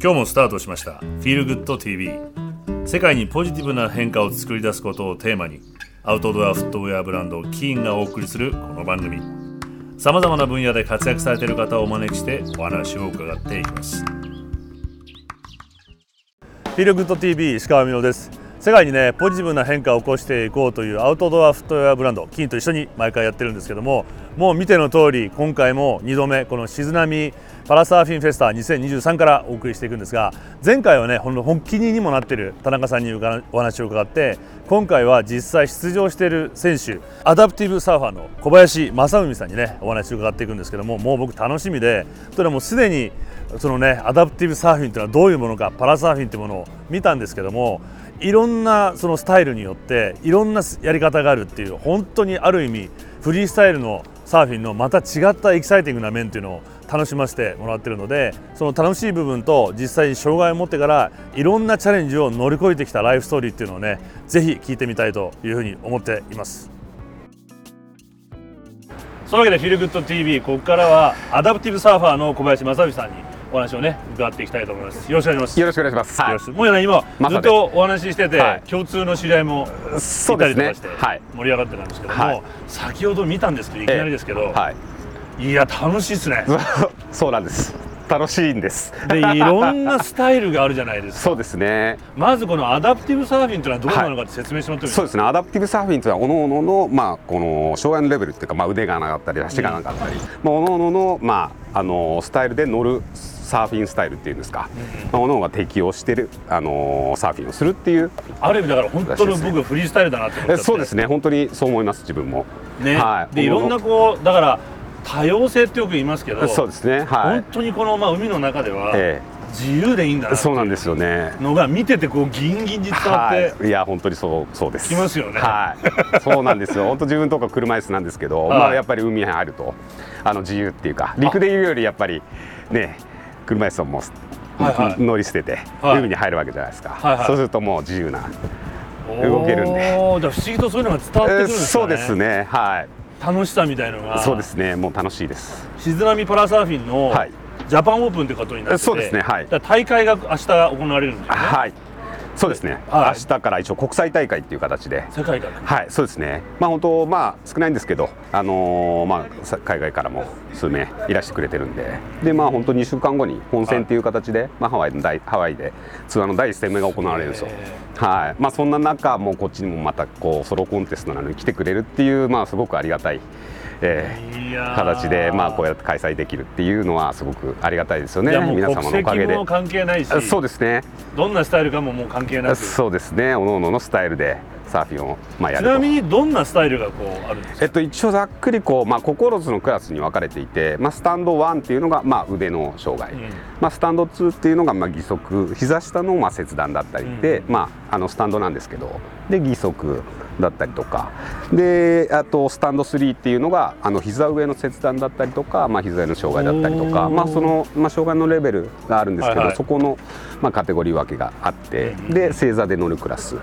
今日もスタートしました。Feel Good TV 世界にポジティブな変化を作り出すことをテーマにアウトドアフットウェアブランドキーンがお送りするこの番組。さまざまな分野で活躍されている方をお招きしてお話を伺っていきます。フィールグッド TV 石川美乃です。世界にねポジティブな変化を起こしていこうというアウトドアフットウェアブランドキーンと一緒に毎回やってるんですけどももう見ての通り今回も2度目この静波パラサーフィンフェスタ2023からお送りしていくんですが前回はねこの発起人にもなってる田中さんにお話を伺って今回は実際出場している選手アダプティブサーファーの小林征郁さんにねお話を伺っていくんですけどももう僕楽しみでというのはもうすでにそのねアダプティブサーフィンというのはどういうものかパラサーフィンというものを見たんですけどもいろんなそのスタイルによっていろんなやり方があるっていう本当にある意味フリースタイルのサーフィンのまた違ったエキサイティングな面というのを楽しませてもらってるのでその楽しい部分と実際に障害を持ってからいろんなチャレンジを乗り越えてきたライフストーリーっていうのをねぜひ聞いてみたいというふうに思っています。そのわけで「 Feel Good TV」ここからはアダプティブサーファーの小林征郁さんにお話をね伺っていきたいと思います。よろしくお願いします。よろしくお願いします。はい、もうね今ずっとお話ししてて、はい、共通の知り合いもいたりとかして盛り上がってたんですけども、はい、先ほど見たんですけどいきなりですけど、はい、いや楽しいですね。そうなんです。楽しいんです。でいろんなスタイルがあるじゃないですか。そうですね。まずこのアダプティブサーフィンというのはどうなのかって説明してもらってもいそうですねアダプティブサーフィンというのはおのおののまあこの障害のレベルっていうかまあ腕がなかったり足がなかったり、うん、まあおのおののまああのスタイルで乗るサーフィンスタイルっていうんですか、うん、まあ、おのおのが適応してる、あのー、サーフィンをするっていう。ある意味だから本当に僕フリースタイルだなって思って。そうですね。本当にそう思います自分も。ね、はい、でいろんなこうだから多様性ってよく言いますけどそうですね、はい、本当にこの、まあ、海の中では、ええ。自由でいいんだなそうなんですよね。のが見ててこうギンギンに伝わって、はい、いや本当にそうそうです。きますよね。はい。そうなんですよ。本当自分とか車椅子なんですけど、はい、まあやっぱり海に入るとあの自由っていうか陸でいうよりやっぱりね車椅子をもはいはい、乗り捨てて、海に入るわけじゃないですか、はいはい、そうするともう自由な動けるんで。不思議とそういうのが伝わってくるんですね、そうですね。はい。楽しさみたいのが。そうですね。もう楽しいです。静波パラサーフィンの、はい、ジャパンオープンってことになってて。そうですね。はい。大会が明日行われるんですよね。はいそうですね、はい、明日から一応国際大会っていう形で。世界はいそうですね。まあ本当まあ少ないんですけどあのー、まあ海外からも数名いらしてくれてるんで。でまあ本当2週間後に本戦っていう形で、はい、まあハワイの大ハワイでツアーの第一戦目が行われるんですよ。はい。まあそんな中もうこっちにもまたこうソロコンテストなのに来てくれるっていうまあすごくありがたいえー、形で、まあ、こうやって開催できるっていうのはすごくありがたいですよね。皆様のおかげで。関係ないし。そうですね。どんなスタイルかももう関係ないそうですね。おのおののスタイルでサーフィンを、まあ、やるちなみにどんなスタイルがこうあるんですか、えっと、一応ざっくりこう、まあ、9つのクラスに分かれていて、まあ、スタンド1っていうのが、まあ、腕の障害、うん、まあ、スタンド2っていうのが、まあ、義足。膝下の、まあ、切断だったりで、うん、まあ、あのスタンドなんですけどで義足だったりとか。であとスタンド3っていうのがあの膝上の切断だったりとか、まあ、膝上の障害だったりとか、まあそのまあ、障害のレベルがあるんですけど、はいはい、そこの、まあ、カテゴリー分けがあって、で正座で乗るクラス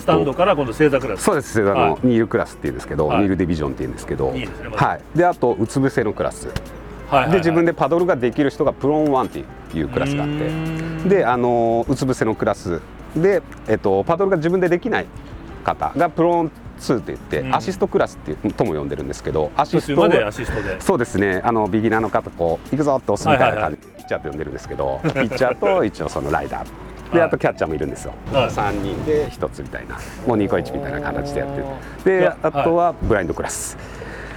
スタンドから今度正座クラス。そうです正座のニールクラスっていうんですけど、はい、ニールディビジョンっていうんですけど、はい、であとうつ伏せのクラス。はいはいはい、で自分でパドルができる人がプロン1っていうクラスがあって。であのうつ伏せのクラス。で、えっと、パドルが自分でできない方がプロン2って言って、うん、アシストクラスってとも呼んでるんですけどアシストでそうですね。あのビギナーの方こう行くぞって押すみたいな感じで、ピッチャーって呼んでるんですけど ピッチャーと一応そのライダーであとキャッチャーもいるんですよ、はい、3人で1つみたいな。もう2個1みたいな形でやってるであとはブラインドクラス、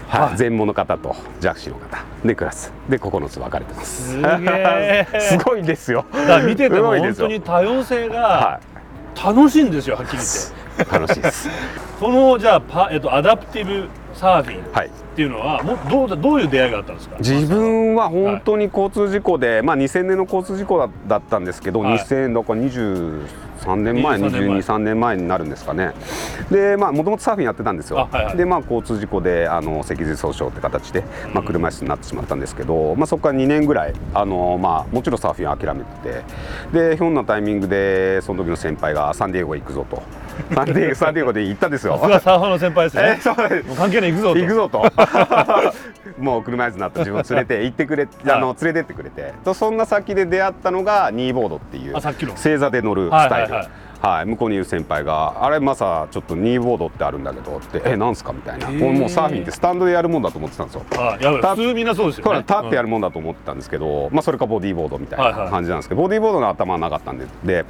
はい、全盲の方と弱視の方でクラス。で9つ分かれてます。すごいですよ。だから見てても本当に多様性が楽しいんですよはっきり言って。楽しいです。このじゃあパ、えっと、アダプティブサーフィンっていうのは、はい、もうどうどういう出会いがあったんですか？自分は本当に交通事故で、はい、まあ、2000年の交通事故だだったんですけど、はい、2000年だから23年前。22、3年前になるんですかね。でまあもともとサーフィンやってたんですよ、はいはい、でまあ交通事故であの脊髄損傷って形で、まあ、車椅子になってしまったんですけど、まあ、そこから2年ぐらいあの、まあ、もちろんサーフィン諦めててでひょんなタイミングでその時の先輩がサンディエゴ行くぞと。サンディエゴ サンディエゴで行ったんですよ。サーファーの先輩ですね。えー、そうもう関係ない行くぞと。行くぞと。もう車椅子になった自分を連れて行ってくれ、あの連れてってくれてとそんな先で出会ったのがニーボードっていうあさっきの正座で乗るスタイル、はいはいはいはい、向こうにいる先輩が「あれマサちょっとニーボードってあるんだけど」って「えなんすか?」みたいな。もうサーフィンってスタンドでやるもんだと思ってたんですよ。あや普通みんなそうですよね。立ってやる、るもんだと思ってたんですけど、まあ、それかボディーボードみたいはいはない。感じなんですけど、ボディーボードの頭はなかったんでで、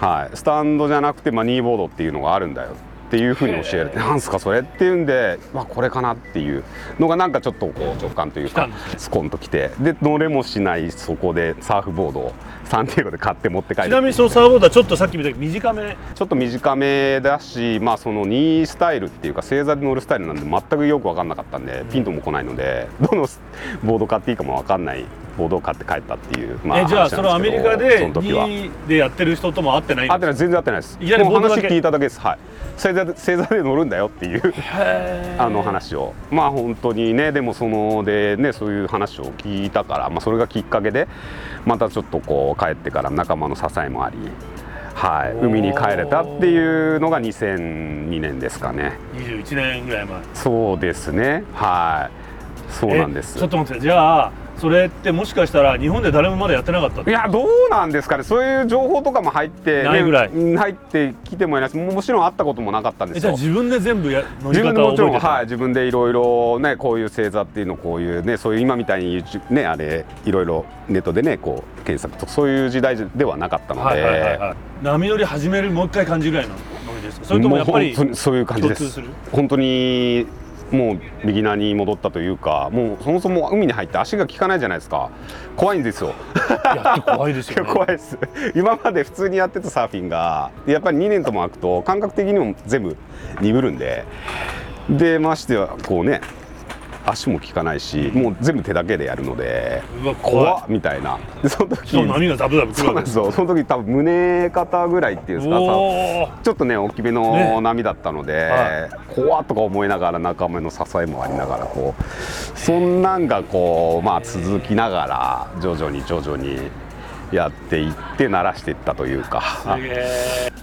はい、スタンドじゃなくて、まあ、ニーボードっていうのがあるんだよっていうふうに教えられてなんすかそれっていうんで、まあ、これかなっていうのがなんかちょっとこう直感というかスコンときてで乗れもしないそこでサーフボードをサンディエゴで買って持って帰ってちなみにそのサーフボードはちょっとさっき見たけど短め。ちょっと短めだし、まあ、そのニースタイルっていうか正座で乗るスタイルなんで全くよく分かんなかったんでピントも来ないのでどのボード買っていいかも分かんない。ボードを買って帰ったっていう、まえじゃあそのアメリカでその時は。2でやってる人とも会ってないん会ってない全然会ってないです。いきなりも話聞いただけです。はい。正座で正座で乗るんだよっていうあの話を。まあ本当にねでもそのでねそういう話を聞いたから、まあ、それがきっかけでまたちょっとこう帰ってから仲間の支えもありはい、海に帰れたっていうのが2002年ですかね。21年ぐらい前。そうですね。はいそうなんです。えちょっと待ってじゃあそれってもしかしたら日本で誰もまだやってなかった？いやどうなんですかね。そういう情報とかも入って、ねないぐらい。入ってきてもいないしももちろん会ったこともなかったんですよ。自分で全部や自分でもちろん、はい、自分でいろいろねこういう星座っていうのこういうねそういう今みたいにねあれいろいろネットでねこう検索とそういう時代ではなかったので、はいはいはいはい。波乗り始めるもう一回感じぐらいのノリですか？それともやっぱりそういう感じです。共通する？本当にもうビギナーに戻ったというかもうそもそも海に入って足が効かないじゃないですか。怖いんですよ。やって怖いですよね。怖いです。今まで普通にやってたサーフィンがやっぱり2年とも空くと感覚的にも全部鈍るんで。でましてはこうね足も効かないしもう全部手だけでやるので怖っみたいな。でその時そう波がザブザブ来その時多分胸肩ぐらいっていうんですかさちょっとね大きめのね波だったので、は怖っとか思いながら仲間の支えもありながらこうそんなんがこうまあ続きながら徐々に徐々にやっていって慣らしていったというか。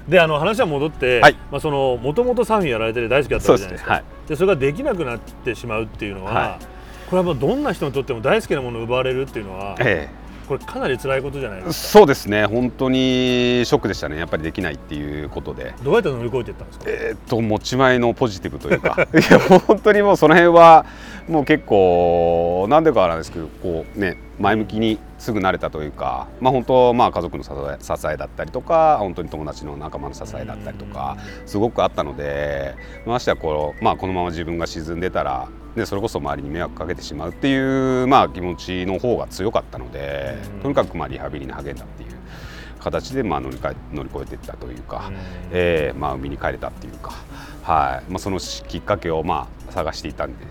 であの話は戻って、はい。まあ、そのもともとサーフィンやられてて大好きだったわけじゃないですか。はい。でそれができなくなってしまうっていうのは、はこれはもうどんな人にとっても大好きなものを奪われるっていうのはえこれかなり辛いことじゃないえ、ですそうですね。本当にショックでしたね。やっぱりできないっていうことで。かどうやって乗り越えていったんですか？えーっと持ち前のポジティブというか。いや本当にもうその辺はもう結構なんでかなんですけどこうね前向きにすぐ慣れたというかまあ本当まあ家族の支え支えだったりとか本当に友達の仲間の支えだったりとかすごくあったのでましてはこう、まあ、このまま自分が沈んでたら、ね、それこそ周りに迷惑かけてしまうっていう、まあ、気持ちの方が強かったのでうんとにかくまあリハビリに励んだっていう形でまあ乗り換え乗り越えていったというか。うんえーまあ、海に帰れたっていうか、はい。まあ、そのきっかけを、まあ、探していたんで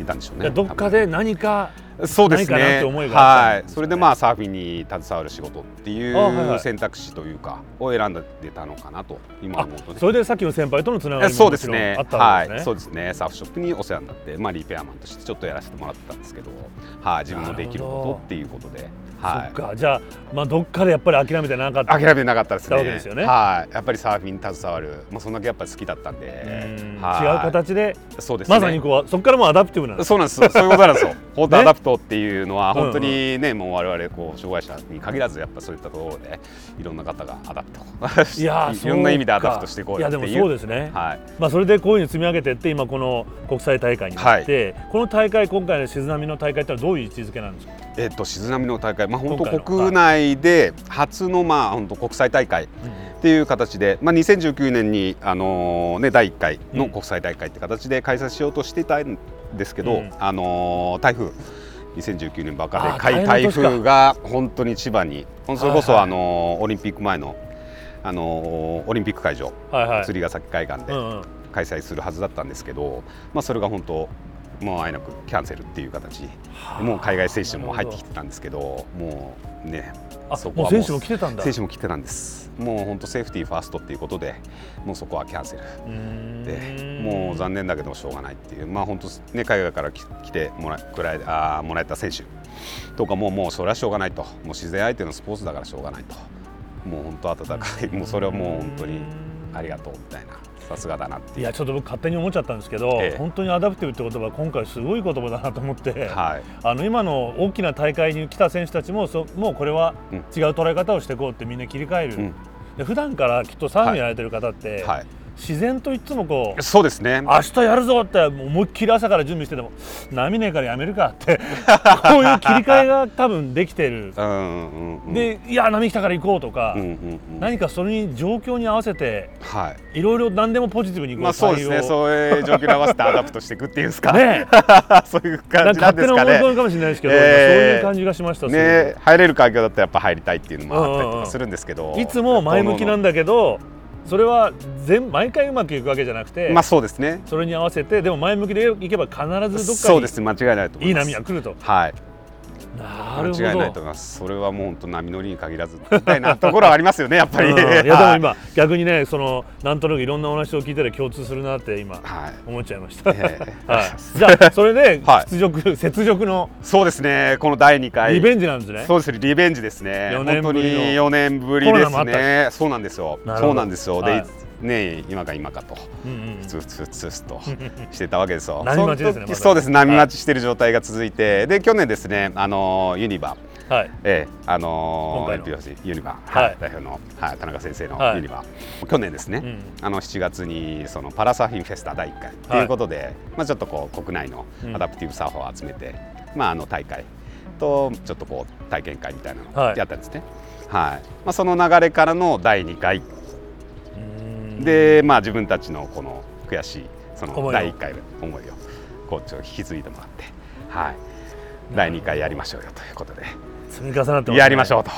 いたんでしょうね。どっかで何かそうですね。いはい、それでまあサーフィンに携わる仕事っていう選択肢というかを選んでたのかなと今あ思うとね。それでさっきの先輩とのつながりもそうですね。あったわけですね。はい、そうですね。サーフショップにお世話になって、まあ、リペアマンとしてちょっとやらせてもらってたんですけど、はい、自分のできることっていうことで、はい。そっか。じゃあ、まあ、どっかでやっぱり諦めてなかった。諦めなかったですね。わけですよね。はい、やっぱりサーフィンに携わる、まあ、そんだけやっぱり好きだったんで。うん。違うはい形でそうですね。まさにこうそこからもうアダプティブな。そうなんですそういうことなんですよ。本当ねアダプトっていうのはうんうん。本当にね、もう我々こう障害者に限らずやっぱそういったところでいろんな方がアダプトいやー いろんな意味でアダプトしていこう。いやでもそうですね、はい。まあ、それでこういうふうに積み上げていって今この国際大会になって、この大会今回の静波の大会ってのはどういう位置づけなんですか？えっと静波の大会まあ本当国内で初のまあ本当国際大会っていう形で、まあ、2019年に、あのーね、第1回の国際大会って形で開催しようとしてたんですけど、うん。あのー台風2019年ばかあで台風が本当に千葉にそれこそ、あのーオリンピック前の、あのーオリンピック会場はいはい。釣ヶ崎海岸で開催するはずだったんですけど、まあ、それが本当もうあえなくキャンセルっていう形。もう海外選手も入ってきてたんですけどもうねあそこはもう選手も来てたんだ。選手も来てたんです。もう本当セーフティーファーストっていうことでもうそこはキャンセル。でもう残念だけどしょうがないっていう。まあ本当ね海外から来来てもらくらいあーもらえた選手とかももうそれはしょうがないと。もう自然相手のスポーツだからしょうがないと。もう本当温かい。もうそれはもう本当にありがとうみたいなさすがだなっていやちょっと僕勝手に思っちゃったんですけど、ええ。本当にアダプティブって言葉今回すごい言葉だなと思って、はい。あの今の大きな大会に来た選手たちもそもうこれはうん。違う捉え方をしていこうってみんな切り替える、うん。で普段からきっとサーフィンやられてる方って、はい自然といつもこうそうですね。明日やるぞって思いっきり朝から準備してても波ねえからやめるかって こういう切り替えが多分できてる、うんうんうんでいや波来たから行こうとか、うんうんうん。何かそれに状況に合わせてはい。いろいろ何でもポジティブにこうまあそうですね。そういう状況に合わせてアダプトしていくっていうんですか。ねそういう感じなんか勝手なですかもしれないですけど、ええそういう感じがしました、ね入れる環境だったらやっぱ入りたいっていうのもあったりとかするんですけど。くいつも前向きなんだだけどそれは全毎回うまくいくわけじゃなくて、まあそうですね。それに合わせてでも前向きでいけば必ずどっかそうです。間違いないといい波が来ると。はい間違いないとど思います。それはもう本当波乗りに限らずみたいなところはありますよねやっぱり。うん。いやでもはい。今逆にねそのなんとなくいろんなお話を聞いたら共通するなって今はい。思っちゃいました、ええ。はい、じゃあそれではい。屈辱、雪辱のそうですね。この第2回。リベンジなんですね、そうですリベンジですね。四年ぶりの。本当に4年ぶりですね。そうなんですよ。そうなんですよ、はい。でね今か今かと。ふつふつふつふつとしてたわけですよ。波待ちですねそうです波待ちしてる状態が続いて、で去年ですねあのユニバ。はい。ええあのー、ユニバ、はい。はい、代表の、はい、田中先生のはい。ユニバ、去年ですね、うん。あの7月にそのパラサーフィンフェスタ第1回。とい。うことで、まあ、ちょっとこう国内のうん。アダプティブサーファーを集めて、まあ、あの大会とちょっとこう体験会みたいなのをはい。やったんですね。はい。まあ、その流れからの第2回うんで、まあ、自分たちのこの悔しいその第1回の思いをコーチを引き継いでもらって、はい、第2回やりましょうよということで。積み重なってね。やりましょうと。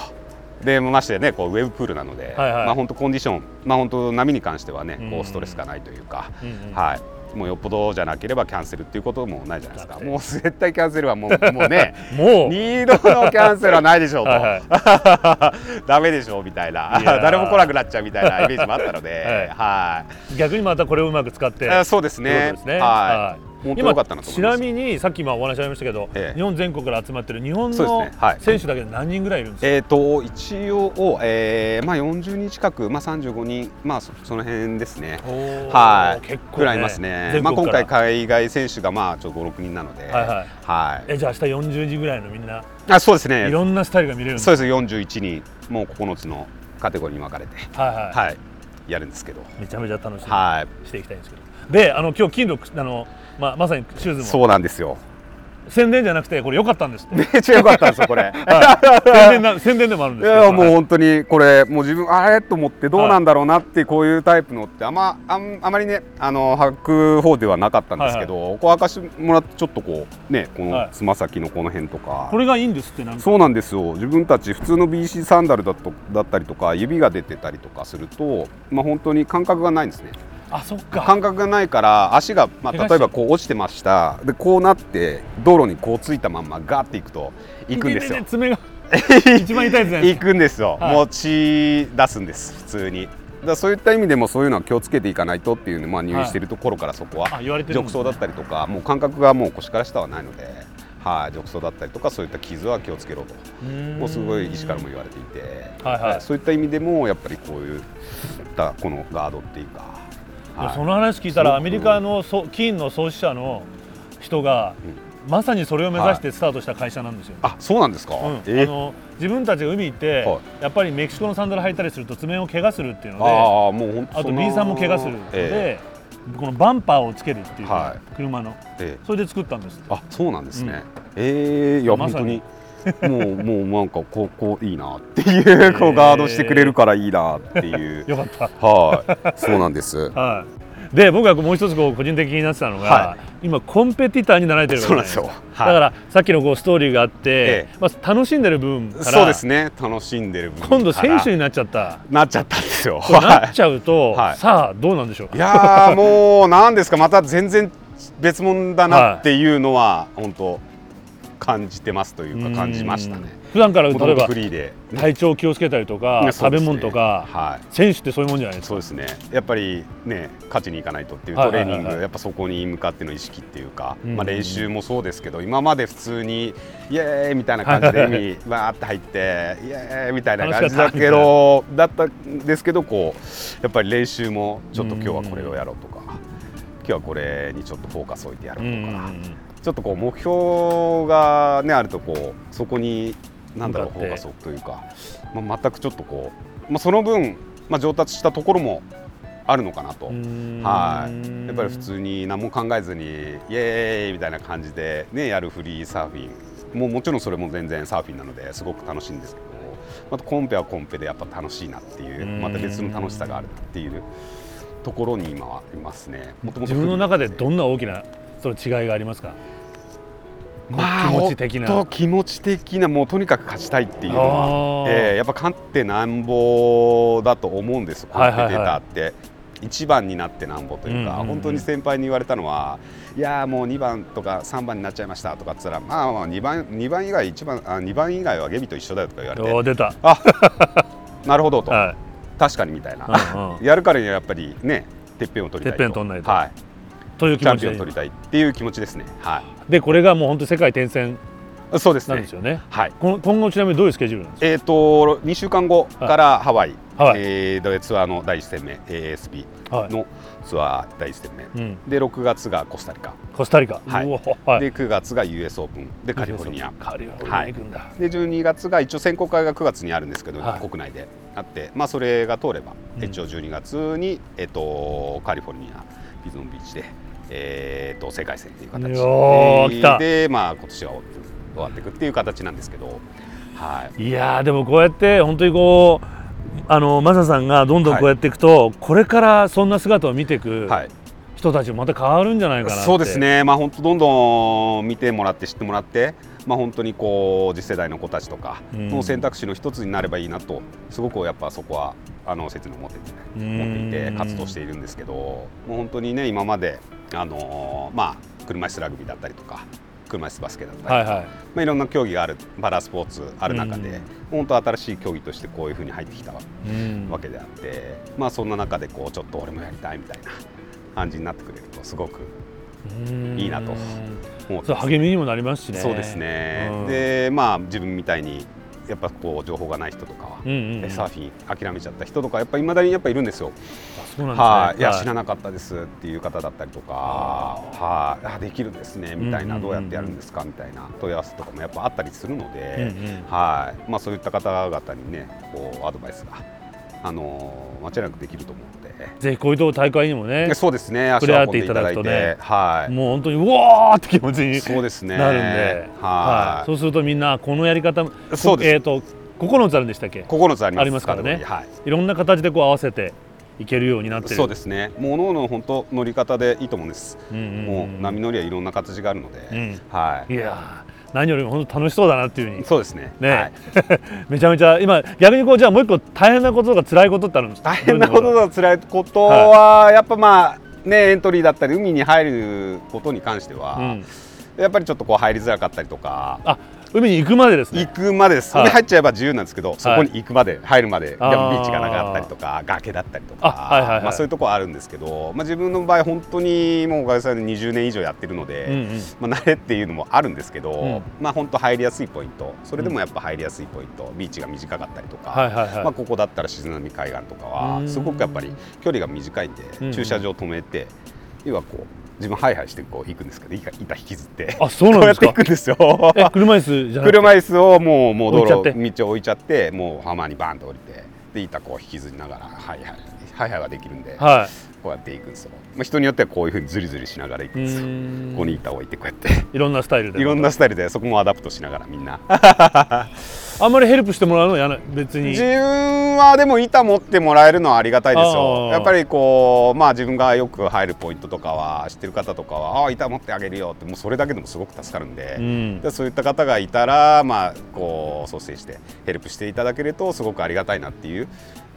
でましてやねこうウェブプールなので、はいはい。まあ本当コンディションまあ本当波に関してはねうん。こうストレスがないというか、うんうん。はいもうよっぽどじゃなければキャンセルっていうこともないじゃないですか。もう絶対キャンセルはもう もうねもう。二度のキャンセルはないでしょうと。はい。はいダメでしょうみたいな。い誰も来なくなっちゃうみたいなイメージもあったので、はい。逆にまたこれをうまく使って。あそうですね。ね。はい今良かったなと思ちなみにさっき今お話ありましたけど、ええ。日本全国から集まってる日本の選手だけで何人ぐらいいるんですか、えー、と一応、えーまあ、40人近く、まあ、35人、まあ、そその辺ですね。はい、結構、ぐらいいますね。まあ、今回海外選手がまあちょっと5、6人なので、はいはい。はい。えじゃあ明日40時ぐらいのみんなあそうですね。いろんなスタイルが見れるそうです。41人、もう9つのカテゴリーに分かれて、はいはい、はい、やるんですけど、めちゃめちゃ楽しみはにしていきたいんですけど、であの今日金土あの、まあ、まさにシューい、ズも。そうなんですよ。宣伝じゃなくてこれ良かったんです。めっちゃ良かったんですよ、これ。宣伝な宣伝でもあるんいですけどやもう本当にこれもう自分あれと思ってどうなんだろうなってこういうタイプのってあんまあんあまりねあの履く方ではなかったんですけど、こう明かしてもらってちょっとこうねこはい。のつま先のこの辺とか、これがいいんですってなんか。そうなんですよ。自分たち普通の BC サンダルだとだったりとか指が出てたりとかするとまあ本当に感覚がないんですねあそっか。感覚がないから足が、まあ、例えばこう落ちてました。でこうなって道路にこうついたまんまガーっていくと行くんですよ。爪が 一番痛いやつ行くんですよ、はい。もう血出すんです普通に。だそういった意味でもそういうのは気をつけていかないとっていうのまあ入院しているところからそこはあ言われてるんですね。褥瘡だったりとかもう感覚がもう腰から下はないので、はい、褥瘡だったりとかそういった傷は気をつけろと。もうすごい医師からも言われていて、はい。はいそういった意味でもやっぱりこういったこのガードっていうか、はい。その話聞いたらアメリカのそ金の創始者の人が、まさにそれを目指してスタートした会社なんですよ。あそうなんですか、うん。えあの自分たちが海行って、はやっぱりメキシコのサンダル履いたりすると爪を怪我するっていうのでああもう本当あと B さんも怪我するので、えこのバンパーをつけるっていう車の。ええ。えそれで作ったんですあそうなんですね、ええいやまさ本当ににもうもうなんかこうこういいなっていうこうガードしてくれるからいいなっていう。よかった。はい。そうなんです。はい、で僕がもう一つこう個人的になってたのが、は今コンペティターになられてるそうなんですよ。はい。だからさっきのこうストーリーがあって、えまあ、楽しんでる部分からそうですね。楽しんでる部分今度選手にになっちゃった。なっちゃったんですよ。なっちゃゃうと、はい。さあどうなんでしょういやーもうなんですか？また全然別物だなっていうのは本当感じてますというか感じましたね。普段から例えばフリーで、体調気をつけたりとか、ね。食べ物とか、はい。選手ってそういうもんじゃないですか。そうですね。やっぱりね勝ちにいかないとっていうトレーニングやっぱそこに向かっての意識っていうか、うん。まあ、練習もそうですけど今まで普通にイエーイみたいな感じで海わーって入ってイエーイみたいな感じだけどだったんですけどこうやっぱり練習もちょっと今日はこれをやろうとか今日はこれにちょっとフォーカスを置いてやろうとか、ちょっとこう目標が、ね、あるとこうそこに何だろうフォーカスをというか、まあ、全くちょっとこう、まあ、その分、まあ、上達したところもあるのかなと。はい、やっぱり普通に何も考えずにイエーイみたいな感じで、ね、やるフリーサーフィン。もうもちろんそれも全然サーフィンなのですごく楽しいんですけどまたコンペはコンペでやっぱ楽しいなっていうまた別の楽しさがあるっていうところに今はいますね。もともと自分の中でどんな大きなその違いがありますか？まあ、気持ち的な。気持ち的なもうとにかく勝ちたいっていうのあは、ー。えーやっぱ勝ってなんぼだと思うんですこうやって。出たって、一番になってなんぼというか、本当に先輩に言われたのはいやーもう2番とか3番になっちゃいましたとかっつったらまあまあ2番二番以外一番あ2番以外はゲビと一緒だよとか言われて出た、なるほどと、は確かにみたいな、うんうん。やるからにはやっぱりねてっぺんを取りたいと。てっぺん取んないと。はい、い、という気チャ持ちでンピオン取りたいっていう気持ちですね。はでこれがもう本当世界転戦いそうですね。なんですよね。はい。この今後ちなみにどういうスケジュールなんですか？えー、と2週間後からハワイ、ハワイえーでツアーの第1戦目 ASB はい。のツアー第1戦目、うん、で6月がコスタリカ、コスタリカ、はい。で9月が US オープン。でカリフォルニア。カリフォルニア行くんだ、で12月が一応選考会が9月にあるんですけど、はい。国内であって、まあ、それが通れば、うん。一応12月に、えっとカリフォルニアビゾンビーチで、えー、と世界戦っていう形。よー来た。で、まあ、今年は終わっていくっていう形なんですけど、はい、いやーでもこうやって本当にこうあのマサさんがどんどんこうやっていくと、これからそんな姿を見ていくはい。人たちもまた変わるんじゃないかなって。そうですね、まあ、本当どんどん見てもらって知ってもらって、まあ、本当にこう次世代の子たちとかうん。の選択肢の一つになればいいなとすごくやっぱそこはあの切に思ってて、うん思っていて活動しているんですけどもう本当にね今まであのまあ車椅子ラグビーだったりとか車椅子バスケだったりはいはい。まあ、いろんな競技があるパラスポーツある中で、うん。本当新しい競技としてこういうふうに入ってきたわけであって、まあそんな中でこうちょっと俺もやりたいみたいな感じになってくれるとすごくうん。いいなと思ってそう励みにもなりますしね。そうですね、うん。でまあ自分みたいにやっぱこう情報がない人とかは、うんうんうん。サーフィン諦めちゃった人とかやっぱりいまだにやっぱいるんですよ。すね。はい、い。やはい知らなかったですっていう方だったりとか、はい、あできるんですねみたいな、うんうんうんうん。どうやってやるんですかみたいな問い合わせとかもやっぱあったりするので、うんうん。はい、まあそういった方々にねこうアドバイスがあの間違いなくできると思うので。ぜひこういう大会にもねでそうですね、足触れ合って、ていただくとねはい、もう本当にうわーって気持ちにそうですね。なるんで、はい、そうするとみんなこのやり方もそうです。えっ、と9つあるんでしたっけ？9つあります。ありますからね。はい、いろんな形でこう合わせていけるようになってる。そうですね。ものの本当乗り方でいいと思うんです。うんうんうん。もう波乗りはいろんな形があるので、うん。はい。いやー何よりも本当楽しそうだなっていうふうに。そうですね。ね、はい。めちゃめちゃ今逆にこうじゃあもう一個大変なこととか辛いことってあるんですか？大変なことだ辛いことは、やっぱまあねエントリーだったり海に入ることに関しては、うん、やっぱりちょっとこう入りづらかったりとか。あ海に行くまでですね。行くまでです、はい。海入っちゃえば自由なんですけど、そこに行くまで入るまで、ビーチがなかったりとか崖だったりとか、あはいはいはい。まあ、そういうところはあるんですけど、まあ、自分の場合本当にもうおかげさまで20年以上やってるので、うんうん。まあ、慣れっていうのもあるんですけど、ん。まあ本当入りやすいポイント。それでもやっぱ入りやすいポイント、ビーチが短かったりとか、はいはいはい、まあ、ここだったら静波海岸とかうん。はすごくやっぱり距離が短いんで、うん。駐車場止めて要はこう自分ハイハイしてこう行くんですけど板板引きずって。あそうなんですか？行くんですよ。え車椅子じゃ車椅子をもうもう道路道を置いちゃってもう浜にバーンと降りてで板こう引きずりながらはいはいはいはいができるんで、はこうやって行くんですよ、まあ、人によってはこういうふうにズリズリしながら行くんですよ。うん。ここに板を置いてこうやって。いろんなスタイルで。いろんなスタイルでそこもアダプトしながらみんなあんまりヘルプしてもらうのはやな別に。自分はでも板持ってもらえるのはありがたいですよ。やっぱりこうまあ自分がよく入るポイントとかは知ってる方とかはああ板持ってあげるよってもうそれだけでもすごく助かるんで、うん。でそういった方がいたら、まあ、こう率先してヘルプしていただけるとすごくありがたいなっていう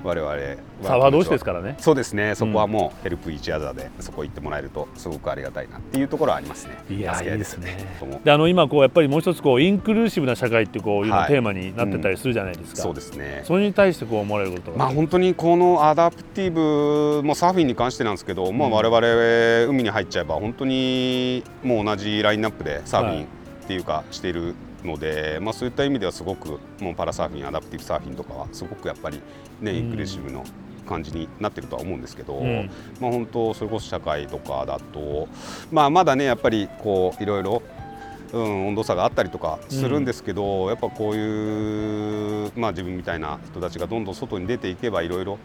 我々はサーファー同士ですからね。そうですね。そこはもう help each other でそこ行ってもらえるとすごくありがたいなっていうところはありますね。いやいいですね。であの今こうやっぱりもう一つこうインクルーシブな社会ってこうい。うテーマになってたりするじゃないですか、そうですね。それに対してこう思われることがまあ本当にこのアダプティブもサーフィンに関してなんですけど、まあ我々海に入っちゃえば本当にもう同じラインナップでサーフィンっていうかしているので、まあそういった意味ではすごくもうパラサーフィンアダプティブサーフィンとかはすごくやっぱりねインクルーシブの感じになってるとは思うんですけど、うん。まあ本当それこそ社会とかだとまあまだねやっぱりこういろいろうん、温度差があったりとかするんですけど、やっぱこういう、まあ、自分みたいな人たちがどんどん外に出ていけばいろいろ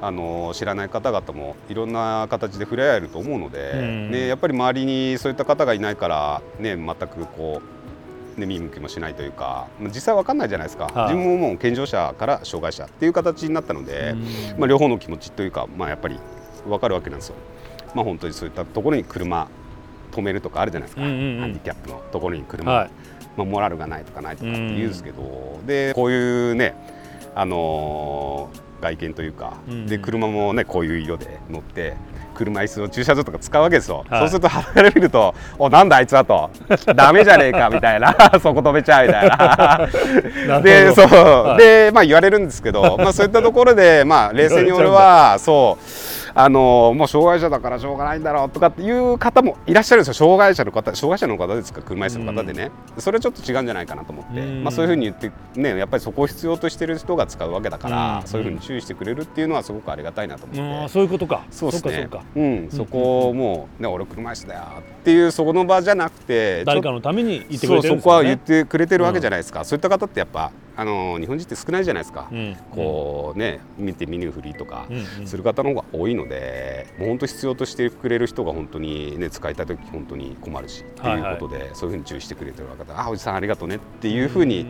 あの知らない方々もいろんな形で触れ合えると思うので、うん。ね、やっぱり周りにそういった方がいないから、ね、全くこう、ね、見向きもしないというかまあ実際わかんないじゃないですか、はい。自分ももう健常者から障害者っていう形になったので、うん。まあ、両方の気持ちというか、まあ、やっぱり分かるわけなんですよ。まあ、本当にそういったところに車止めるとかあるじゃないですか、うんうんうん。ハンディキャップのところに車、はい。まあ、モラルがないとかないとかって言うんですけど、でこういうね、あのー外見というか、うんうん。で車もねこういう色で乗って車椅子を駐車場とか使うわけですよ、はい。そうすると肌から見ると「おなんだあいつは」と「ダメじゃねえか」みたいな「そこ止めちゃう」みたいな。なでそう、はい。でまあ言われるんですけど、まあそういったところでまあ冷静に俺はそうあのもう障害者だからしょうがないんだろうとかっていう方もいらっしゃるんですよ。障害者の方障害者の方ですか？車椅子の方でね、それはちょっと違うんじゃないかなと思って、うん。まあそういうふうに言ってねやっぱりそこを必要としてる人が使うわけだから、うん。そういうふうに注意してくれるっていうのはすごくありがたいなと思って。そういうことか。そうですね。そうん、そこをもう、ね、俺車椅子だよっていうそこの場じゃなくて誰かのために言ってくれてるね。そこは言ってくれてるわけじゃないですか、そういった方ってやっぱあの日本人って少ないじゃないですか、うん。こうね見て見ぬふりとかうんうん。する方の方が多いので、もう本当必要としてくれる人が本当にね使いたい時本当に困るしっていうことで、そういうふうに注意してくれてる方あおじさんありがとうねっていうふうに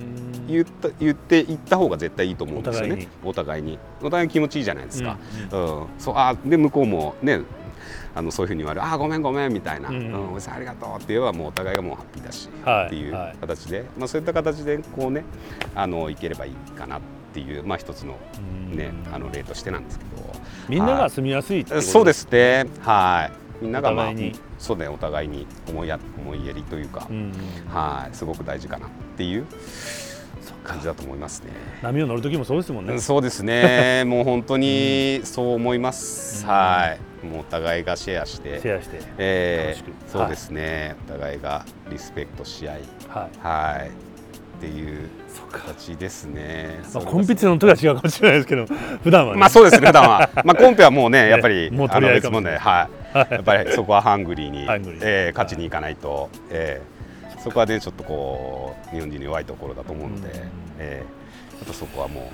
言った言って言った方が絶対いいと思うんですよね。お互いに。お互いに。気持ちいいじゃないですか、うん。そうあで向こうもねあのそういうふうに言われるあごめんごめんみたいな、ううんんおじさんありがとうって言えばもうお互いがもうハッピーだし、はいっていうはい。形で、まあ、そういった形でこうねあのいければいいかなっていう、まあ、一つの,、ね、あの例としてなんですけど。みんなが住みやすいってことそうですね。はい。みんなが、まあお互いに。そうねお互いに思いや思いやりというか、うんはい。すごく大事かなっていう感じだと思いますね。波を乗る時もそうですもんね。そうですね。もう本当にそう思います、うん。はいもうお互いがシェアしてシェアしてえーそうですね、お互いがリスペクトし合い。はい。はい。っていう形ですね。まあコンピティションの時は違うかもしれないですけど 普段はね。まあそうですね。普段は。まあコンペはもうねやっぱりもう取り合いかも別問題はい。やっぱりそこはハングリーに ー。えー勝ちに行かないと、えー。そこはねちょっとこう日本人に弱いところだと思うので、うん。えー。ちょっとそこはもう。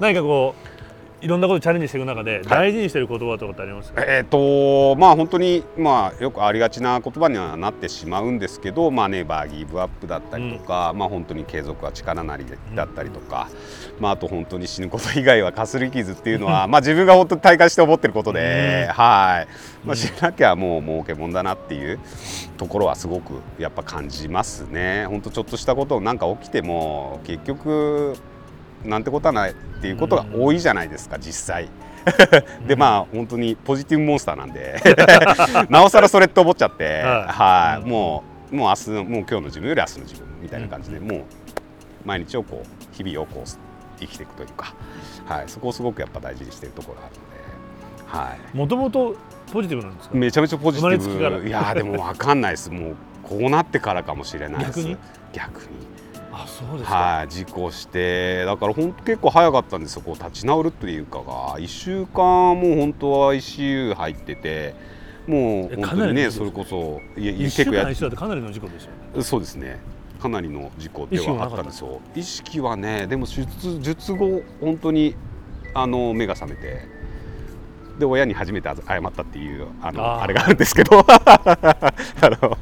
何かこういろんなことにチャレンジしていく中で大事にしている言葉とかってありますか、えーとまあ本当に、まあ、よくありがちな言葉にはなってしまうんですけど、まあ、ネバーギブアップだったりとか、まあ、本当に継続は力なりだったりとか、まあ、あと本当に死ぬこと以外はかすり傷っていうのは、まあ、自分が本当に体感して思ってることで、はい。まあ、しなきゃもう儲けもんだなっていうところはすごくやっぱ感じますね。本当ちょっとしたことなんか起きても結局なんてことはないっていうことが多いじゃないですか、実際。でまあ本当にポジティブモンスターなんで。なおさらそれって思っちゃって、はい。はい、もうもう明日のもう今日の自分より明日の自分みたいな感じで、もう毎日をこう日々をこう生きていくというか、はい、そこをすごくやっぱ大事にしているところがあるので、はい、もともとポジティブなんですか？めちゃめちゃポジティブ。いやーでも分かんないです。もうこうなってからかもしれないです。逆に？逆にあそうですか、はい、事故してだから本当結構早かったんですよこう立ち直るっていうかが。1週間もう本当は ICU 入っててもうえ本当にねそれこそいや一週間結構やってかなりの事故ですよね。そうですね。かなりの事故ではあったんですよ。意識はねでも術術後本当にあの目が覚めてで親に初めて謝ったっていうあのあれがあるんですけど。あの。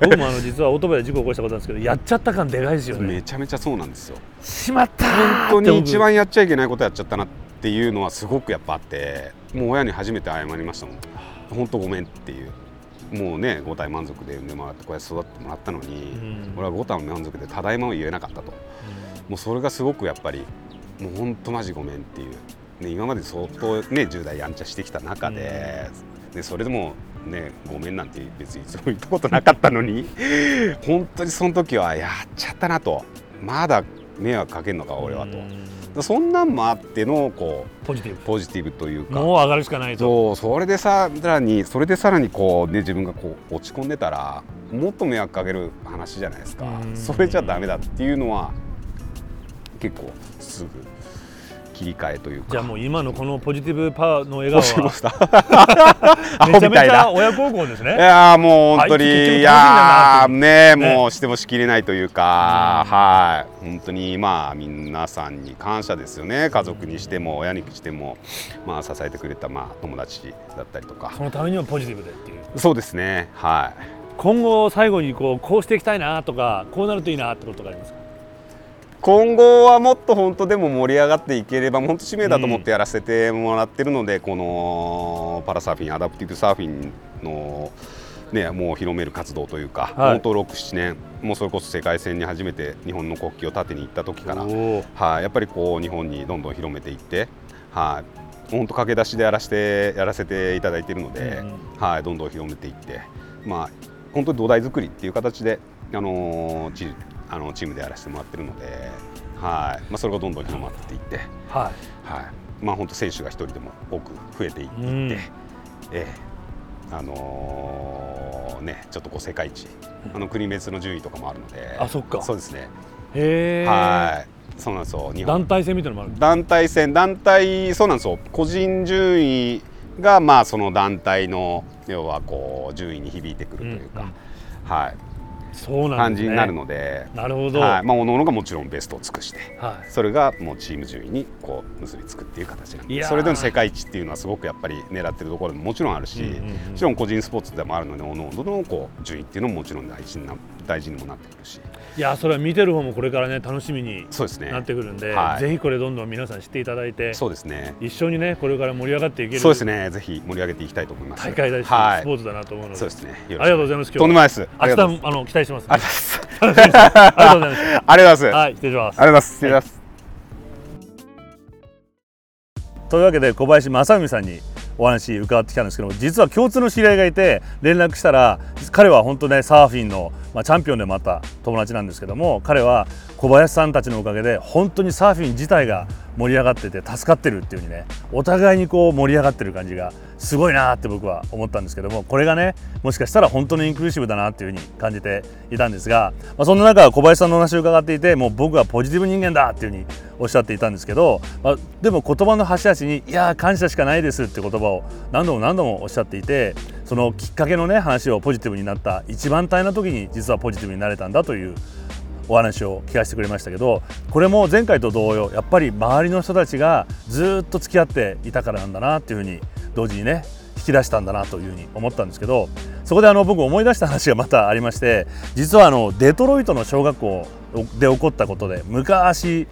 僕もあの実はオートバイで事故を起こしたことなんですけどやっちゃった感でかいですよね。めちゃめちゃそうなんですよ。しまった本当に一番番やっちゃいけないことやっちゃったなっていうのはすごくやっぱあってもう親に初めて謝りましたもん。本当ごめんっていう。もうね5体満足で産んでもらってこうやって育ってもらったのに、うん。俺は5体満足でただいまを言えなかったと。もうそれがすごくやっぱりもう本当マジごめんっていうね、今まで相当、ね、10代やんちゃしてきた中で、でそれでも、ね、ごめんなんて別にいつも言ったことなかったのに 本当にその時はやっちゃったなと。まだ迷惑かけるのか俺はと。そんなんもあってのこうポジティブ。ポジティブというか。もう上がるしかないと。そうそれでさらにそれでさらにこう、ね、自分がこう落ち込んでたらもっと迷惑かける話じゃないですか。それじゃダメだっていうのは結構すぐ切り替えというか。じゃあもう今のこのポジティブパワーの笑顔は。めちゃめちゃ親孝行ですね。いやもう本当にいやねもうしてもしきれないというか、はい。本当にまあ皆さんに感謝ですよね。家族にしても親にしてもまあ支えてくれたまあ友達だったりとか。そのためにはポジティブでっていう。そうですね。はい。今後最後にこうこうしていきたいなとかこうなるといいなってことがありますか？今後はもっと本当でも盛り上がっていければ本当使命だと思ってやらせてもらってるので、うん、このパラサーフィンアダプティブサーフィンの、ね、もう広める活動というか、はい、本当67年もうそれこそ世界戦に初めて日本の国旗を立てに行った時からはい、やっぱりこう日本にどんどん広めていってはい。本当駆け出しでやらせてやらせていただいているので、うん、はい、どんどん広めていってまあ本当に土台作りっていう形であのーあのチームでやらせてもらってるので、はい。まあ、それがどんどん広まっていって、はい。はい。まあ、本当選手が一人でも多く増えていって、うん、ええ。あのー、ね、ちょっとこう世界一、あの国別の順位とかもあるので、あそっか。そうですね。へはい。そうなんですよ。団体戦みたいなのもある団体戦。団体そうなんですよ。個人順位がまあその団体の要はこう順位に響いてくるというか、うんうん、はい感じになるので。なるほど、はい。まあ、おのおのがもちろんベストを尽くして、はい、それがもうチーム順位にこう結びつくっていう形なんでそれでの世界一っていうのはすごくやっぱり狙ってるところももちろんあるし、うんうんうん、もちろん個人スポーツでもあるのでおのおののこう順位っていうのももちろん大事な大事にもなってくるし。いやそれは見てる方もこれからね楽しみになってくるんで、ねはい、ぜひこれどんどん皆さん知っていただいてそうですね。一緒にねこれから盛り上がっていけるそうですね。ぜひ盛り上げていきたいと思います。大会だし、はい、スポーツだなと思うので。そうですね。ありがとうございますとんでもないです。明日あの期待します、ね、ありがとうございます。ありがとうございます。ありがとうございます。はい、失礼します。ありがとうございます。失礼します。というわけで小林正文さんにお話伺ってきたんですけども実は共通の知り合いがいて連絡したら彼は本当ねサーフィンの、まあ、チャンピオンでもあった友達なんですけども彼は小林さんたちのおかげで本当にサーフィン自体が盛り上がってて助かってるっていう風にねお互いにこう盛り上がってる感じがすごいなって僕は思ったんですけどもこれがねもしかしたら本当のインクルーシブだなっていう風に感じていたんですが、まあ、そんな中小林さんのお話を伺っていてもう僕はポジティブ人間だっていう風におっしゃっていたんですけど、まあ、でも言葉の端々に「いや感謝しかないです」って言葉を何度も何度もおっしゃっていてそのきっかけのね話をポジティブになった一番大変な時に実はポジティブになれたんだというお話を聞かせてくれましたけどこれも前回と同様やっぱり周りの人たちがずっと付き合っていたからなんだなっていうふうに同時にね引き出したんだなというふうに思ったんですけどそこであの僕思い出した話がまたありまして実はあのデトロイトの小学校で起こったことで昔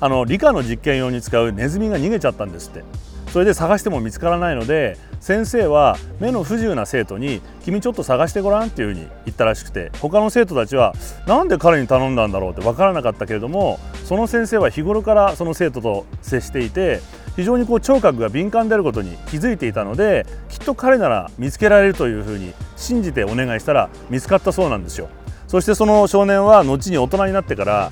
あの理科の実験用に使うネズミが逃げちゃったんですって。それで探しても見つからないので先生は目の不自由な生徒に「君ちょっと探してごらん」っていうふうに言ったらしくて他の生徒たちは何で彼に頼んだんだろうって分からなかったけれどもその先生は日頃からその生徒と接していて非常にこう聴覚が敏感であることに気づいていたのできっと彼なら見つけられるというふうに信じてお願いしたら見つかったそうなんですよ。そしてその少年は後に大人になってから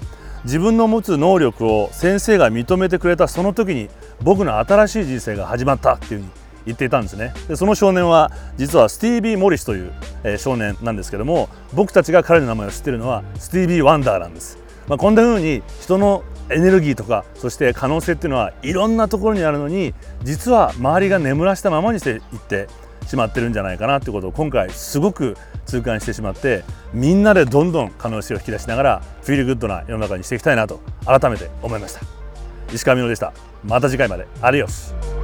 自分の持つ能力を先生が認めてくれたその時に僕の新しい人生が始まったっていうふうに言っていたんですね。でその少年は実はスティービー・モリスという、えー、少年なんですけども僕たちが彼の名前を知ってるのはスティービー・ワンダーなんです、まあ、こんな風に人のエネルギーとかそして可能性っていうのはいろんなところにあるのに実は周りが眠らしたままにしていってしまってるんじゃないかなってことを今回すごく痛感してしまってみんなでどんどん可能性を引き出しながら feel good な世の中にしていきたいなと改めて思いました。石川實でした。また次回まで。 Adiós。